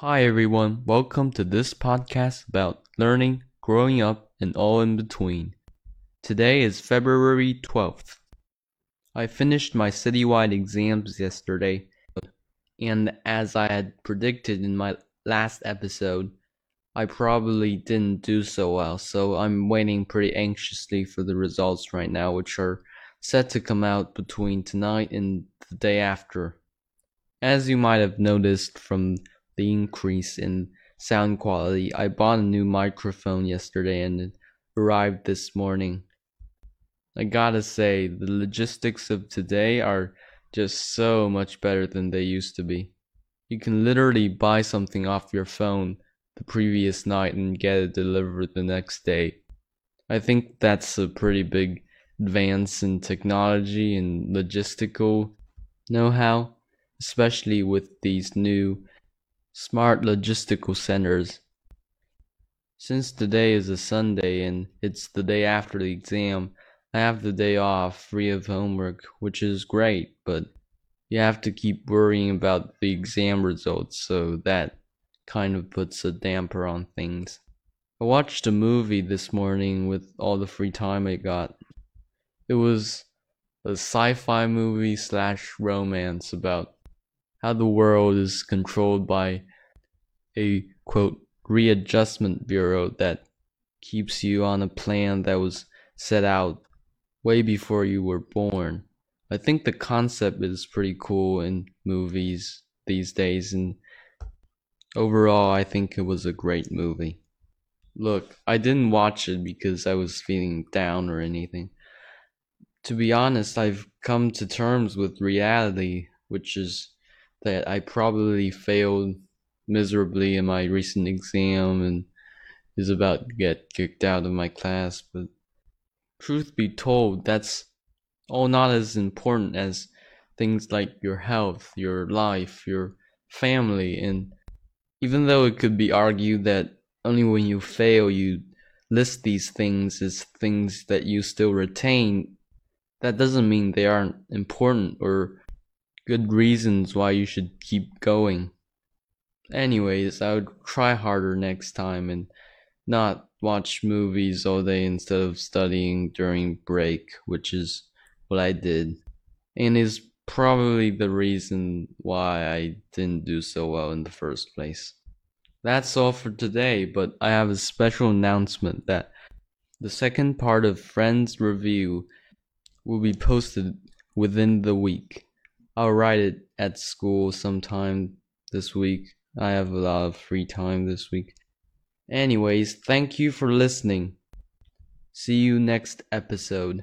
Hi everyone, welcome to this podcast about learning, growing up, and all in between. Today is February 12th. I finished my citywide exams yesterday, and as I had predicted in my last episode, I probably didn't do so well, so I'm waiting pretty anxiously for the results right now, which are set to come out between tonight and the day after. As you might have noticed from the increase in sound quality, I bought a new microphone yesterday and it arrived this morning. I gotta say, the logistics of today are just so much better than they used to be. You can literally buy something off your phone the previous night and get it delivered the next day. I think that's a pretty big advance in technology and logistical know how, especially with these new smart logistical centers. Since today is a Sunday and it's the day after the exam, I have the day off free of homework, which is great, but you have to keep worrying about the exam results, so that kind of puts a damper on things. I watched a movie this morning with all the free time I got. It was a sci fi movie slash romance about how the world is controlled by a quote readjustment bureau that keeps you on a plan that was set out way before you were born. I think the concept is pretty cool in movies these days, and overall, I think it was a great movie. Look, I didn't watch it because I was feeling down or anything. To be honest, I've come to terms with reality, which is that I probably failed miserably in my recent exam and is about to get kicked out of my class. But truth be told, that's all not as important as things like your health, your life, your family. And even though it could be argued that only when you fail you list these things as things that you still retain, that doesn't mean they aren't important or good reasons why you should keep going. Anyways, I would try harder next time and not watch movies all day instead of studying during break, which is what I did. And is probably the reason why I didn't do so well in the first place. That's all for today, but I have a special announcement that the second part of Friends Review will be posted within the week. I'll write it at school sometime this week. I have a lot of free time this week. Anyways, thank you for listening. See you next episode.